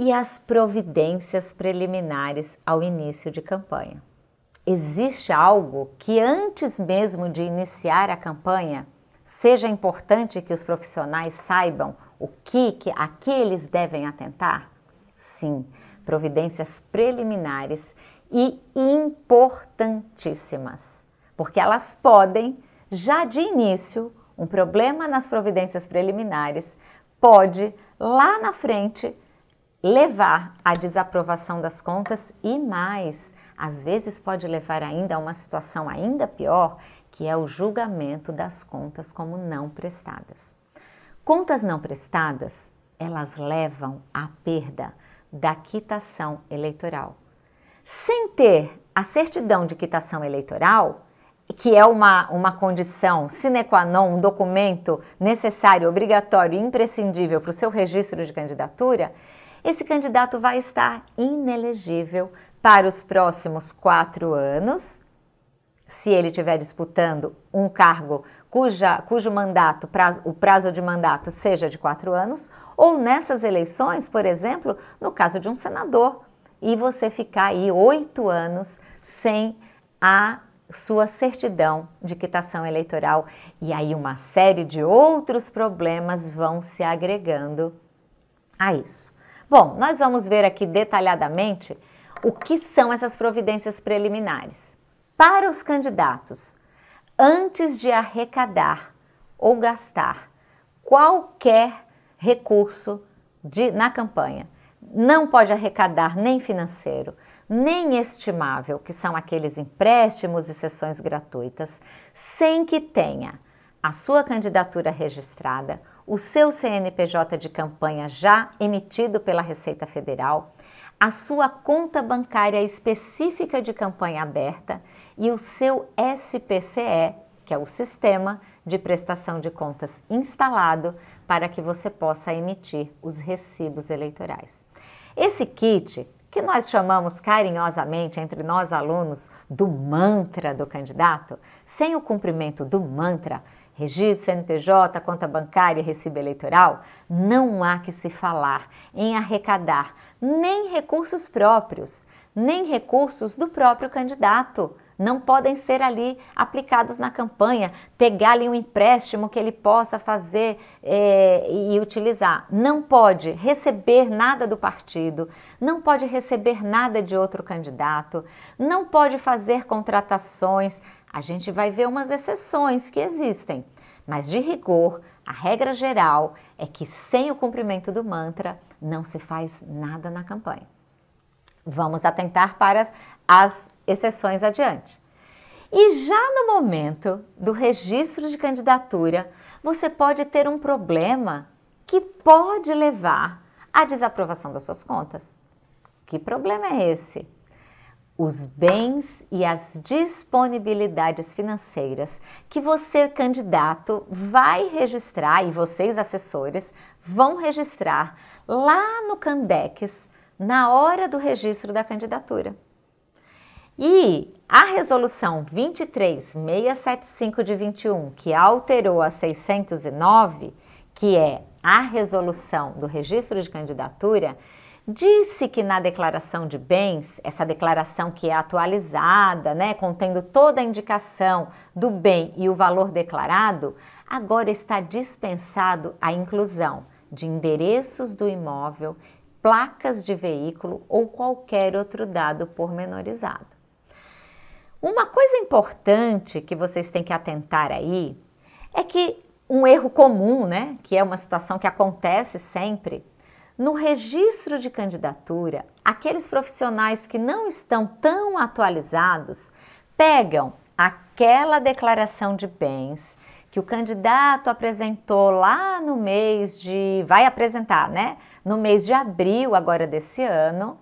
E as providências preliminares ao início de campanha. Existe algo que antes mesmo de iniciar a campanha seja importante que os profissionais saibam o que, que a que eles devem atentar? Sim, providências preliminares e importantíssimas, porque elas podem, já de início, um problema nas providências preliminares pode lá na frente levar à desaprovação das contas e mais, às vezes pode levar ainda a uma situação ainda pior, que é o julgamento das contas como não prestadas. Contas não prestadas, elas levam à perda da quitação eleitoral. Sem ter a certidão de quitação eleitoral, que é uma, uma condição sine qua non, um documento necessário, obrigatório e imprescindível para o seu registro de candidatura, esse candidato vai estar inelegível para os próximos quatro anos, se ele estiver disputando um cargo cuja, cujo mandato, prazo, o prazo de mandato seja de quatro anos, ou nessas eleições, por exemplo, no caso de um senador, e você ficar aí oito anos sem a sua certidão de quitação eleitoral. E aí uma série de outros problemas vão se agregando a isso. Bom, nós vamos ver aqui detalhadamente o que são essas providências preliminares. Para os candidatos, antes de arrecadar ou gastar qualquer recurso de, na campanha, não pode arrecadar nem financeiro, nem estimável, que são aqueles empréstimos e sessões gratuitas, sem que tenha a sua candidatura registrada, o seu CNPJ de campanha já emitido pela Receita Federal, a sua conta bancária específica de campanha aberta e o seu SPCE, que é o Sistema de Prestação de Contas instalado para que você possa emitir os recibos eleitorais. Esse kit que nós chamamos carinhosamente entre nós alunos do mantra do candidato, sem o cumprimento do mantra, registro CNPJ, conta bancária recibo eleitoral, não há que se falar em arrecadar nem recursos próprios, nem recursos do próprio candidato não podem ser ali aplicados na campanha, pegar ali um empréstimo que ele possa fazer é, e utilizar. Não pode receber nada do partido, não pode receber nada de outro candidato, não pode fazer contratações. A gente vai ver umas exceções que existem, mas de rigor, a regra geral é que sem o cumprimento do mantra não se faz nada na campanha. Vamos atentar para as exceções adiante. E já no momento do registro de candidatura, você pode ter um problema que pode levar à desaprovação das suas contas. Que problema é esse? Os bens e as disponibilidades financeiras que você, candidato, vai registrar e vocês, assessores, vão registrar lá no Candex na hora do registro da candidatura. E a resolução 23675 de 21, que alterou a 609, que é a resolução do registro de candidatura, disse que na declaração de bens, essa declaração que é atualizada, né, contendo toda a indicação do bem e o valor declarado, agora está dispensado a inclusão de endereços do imóvel, placas de veículo ou qualquer outro dado pormenorizado. Uma coisa importante que vocês têm que atentar aí é que um erro comum, né, que é uma situação que acontece sempre, no registro de candidatura, aqueles profissionais que não estão tão atualizados pegam aquela declaração de bens que o candidato apresentou lá no mês de. vai apresentar, né? No mês de abril agora desse ano,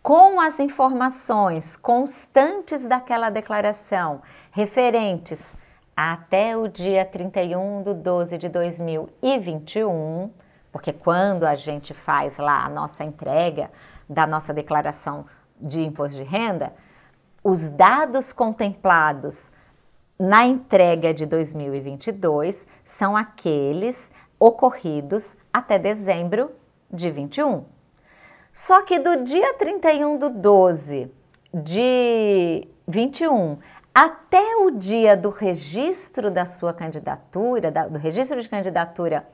com as informações constantes daquela declaração, referentes até o dia 31 de 12 de 2021, porque quando a gente faz lá a nossa entrega da nossa declaração de imposto de renda, os dados contemplados na entrega de 2022 são aqueles ocorridos até dezembro de 21. Só que do dia 31 do 12 de 21 até o dia do registro da sua candidatura, da, do registro de candidatura,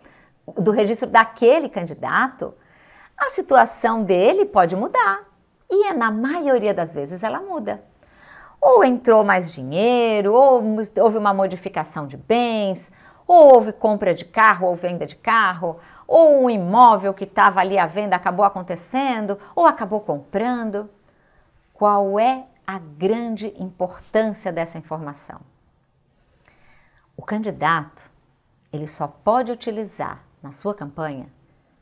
do registro daquele candidato, a situação dele pode mudar. E é, na maioria das vezes ela muda. Ou entrou mais dinheiro, ou houve uma modificação de bens, ou houve compra de carro ou venda de carro, ou um imóvel que estava ali à venda acabou acontecendo, ou acabou comprando. Qual é a grande importância dessa informação? O candidato, ele só pode utilizar na sua campanha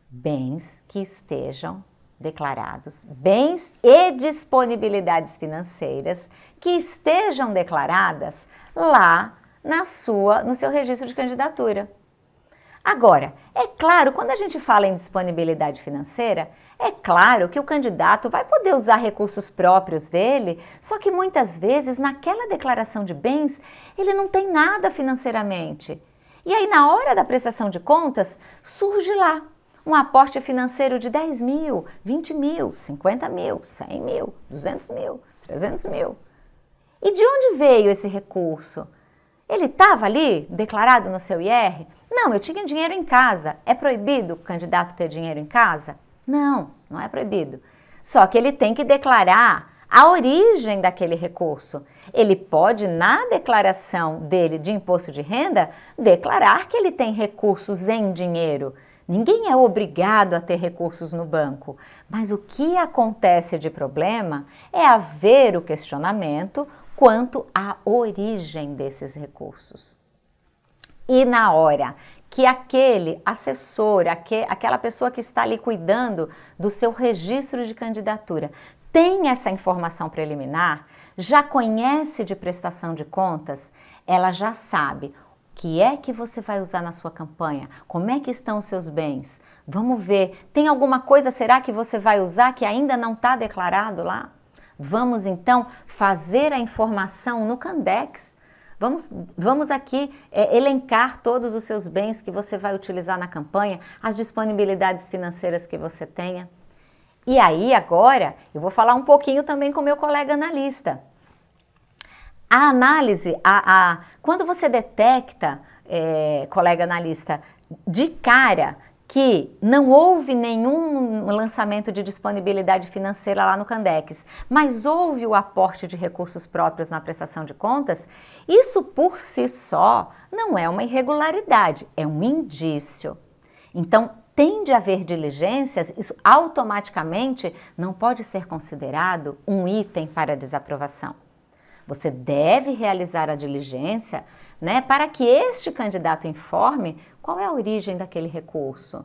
bens que estejam declarados, bens e disponibilidades financeiras que estejam declaradas lá na sua, no seu registro de candidatura. Agora, é claro, quando a gente fala em disponibilidade financeira, é claro que o candidato vai poder usar recursos próprios dele, só que muitas vezes naquela declaração de bens ele não tem nada financeiramente. E aí, na hora da prestação de contas, surge lá um aporte financeiro de 10 mil, 20 mil, 50 mil, 100 mil, 200 mil, 300 mil. E de onde veio esse recurso? Ele estava ali declarado no seu IR? Não, eu tinha dinheiro em casa. É proibido o candidato ter dinheiro em casa? Não, não é proibido. Só que ele tem que declarar a origem daquele recurso. Ele pode, na declaração dele de imposto de renda, declarar que ele tem recursos em dinheiro. Ninguém é obrigado a ter recursos no banco, mas o que acontece de problema é haver o questionamento quanto à origem desses recursos. E na hora que aquele assessor, aquela pessoa que está ali cuidando do seu registro de candidatura, tem essa informação preliminar, já conhece de prestação de contas, ela já sabe o que é que você vai usar na sua campanha, como é que estão os seus bens. Vamos ver, tem alguma coisa, será que você vai usar que ainda não está declarado lá? Vamos então fazer a informação no Candex. Vamos, vamos aqui é, elencar todos os seus bens que você vai utilizar na campanha, as disponibilidades financeiras que você tenha. E aí, agora, eu vou falar um pouquinho também com meu colega analista. A análise, a, a quando você detecta, é, colega analista, de cara que não houve nenhum lançamento de disponibilidade financeira lá no Candex, mas houve o aporte de recursos próprios na prestação de contas, isso por si só não é uma irregularidade, é um indício. Então, tem de haver diligências, isso automaticamente não pode ser considerado um item para desaprovação. Você deve realizar a diligência né, para que este candidato informe qual é a origem daquele recurso.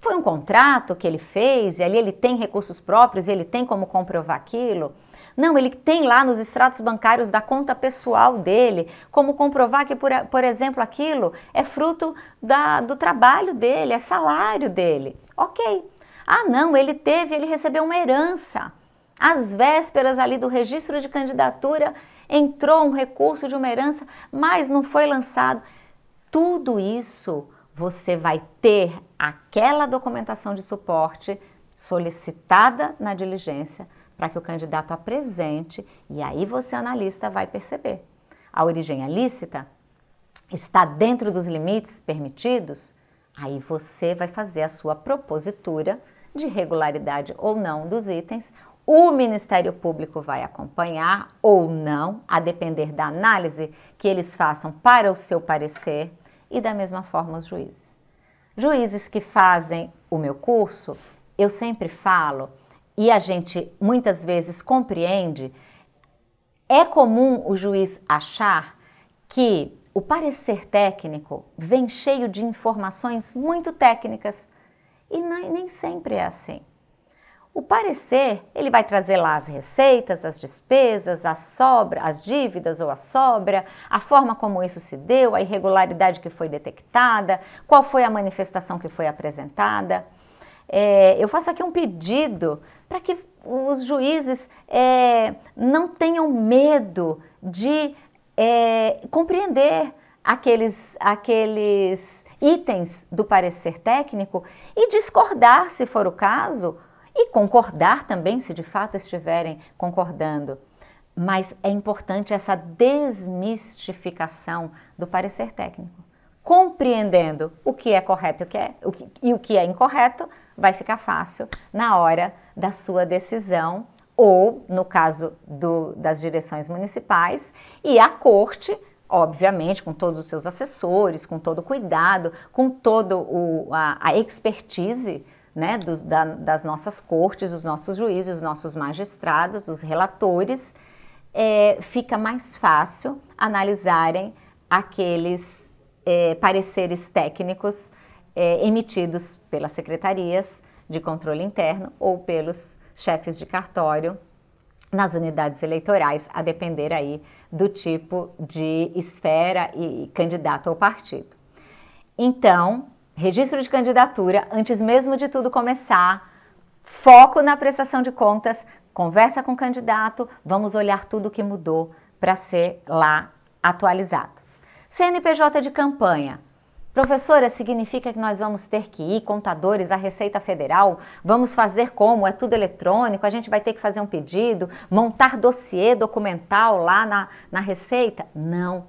Foi um contrato que ele fez e ali ele tem recursos próprios ele tem como comprovar aquilo? Não, ele tem lá nos extratos bancários da conta pessoal dele como comprovar que, por, por exemplo, aquilo é fruto da, do trabalho dele, é salário dele. Ok. Ah, não, ele teve, ele recebeu uma herança. Às vésperas ali do registro de candidatura, entrou um recurso de uma herança, mas não foi lançado. Tudo isso você vai ter aquela documentação de suporte solicitada na diligência para que o candidato apresente e aí você, analista, vai perceber. A origem é lícita? Está dentro dos limites permitidos? Aí você vai fazer a sua propositura de regularidade ou não dos itens. O Ministério Público vai acompanhar ou não, a depender da análise que eles façam para o seu parecer, e da mesma forma os juízes. Juízes que fazem o meu curso, eu sempre falo, e a gente muitas vezes compreende, é comum o juiz achar que o parecer técnico vem cheio de informações muito técnicas e nem sempre é assim. O parecer, ele vai trazer lá as receitas, as despesas, a sobra, as dívidas ou a sobra, a forma como isso se deu, a irregularidade que foi detectada, qual foi a manifestação que foi apresentada. É, eu faço aqui um pedido para que os juízes é, não tenham medo de é, compreender aqueles, aqueles itens do parecer técnico e discordar, se for o caso, e concordar também, se de fato estiverem concordando. Mas é importante essa desmistificação do parecer técnico. Compreendendo o que é correto e o que é, o que, e o que é incorreto, vai ficar fácil na hora da sua decisão, ou no caso do, das direções municipais, e a corte obviamente, com todos os seus assessores, com todo o cuidado, com toda a, a, expertise né, dos, da, das nossas cortes, os nossos juízes, os nossos magistrados, os relatores, é, fica mais fácil analisarem aqueles é, pareceres técnicos é, emitidos pelas secretarias de controle interno ou pelos chefes de cartório nas unidades eleitorais, a depender aí do tipo de esfera e candidato ou partido. Então, registro de candidatura, antes mesmo de tudo começar, foco na prestação de contas, conversa com o candidato, vamos olhar tudo o que mudou para ser lá atualizado. CNPJ de campanha, Professora, significa que nós vamos ter que ir, contadores, à Receita Federal? Vamos fazer como? É tudo eletrônico? A gente vai ter que fazer um pedido? Montar dossiê documental lá na, na Receita? Não,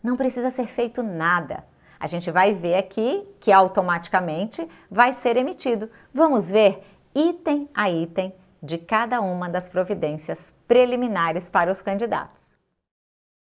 não precisa ser feito nada. A gente vai ver aqui que automaticamente vai ser emitido. Vamos ver item a item de cada uma das providências preliminares para os candidatos.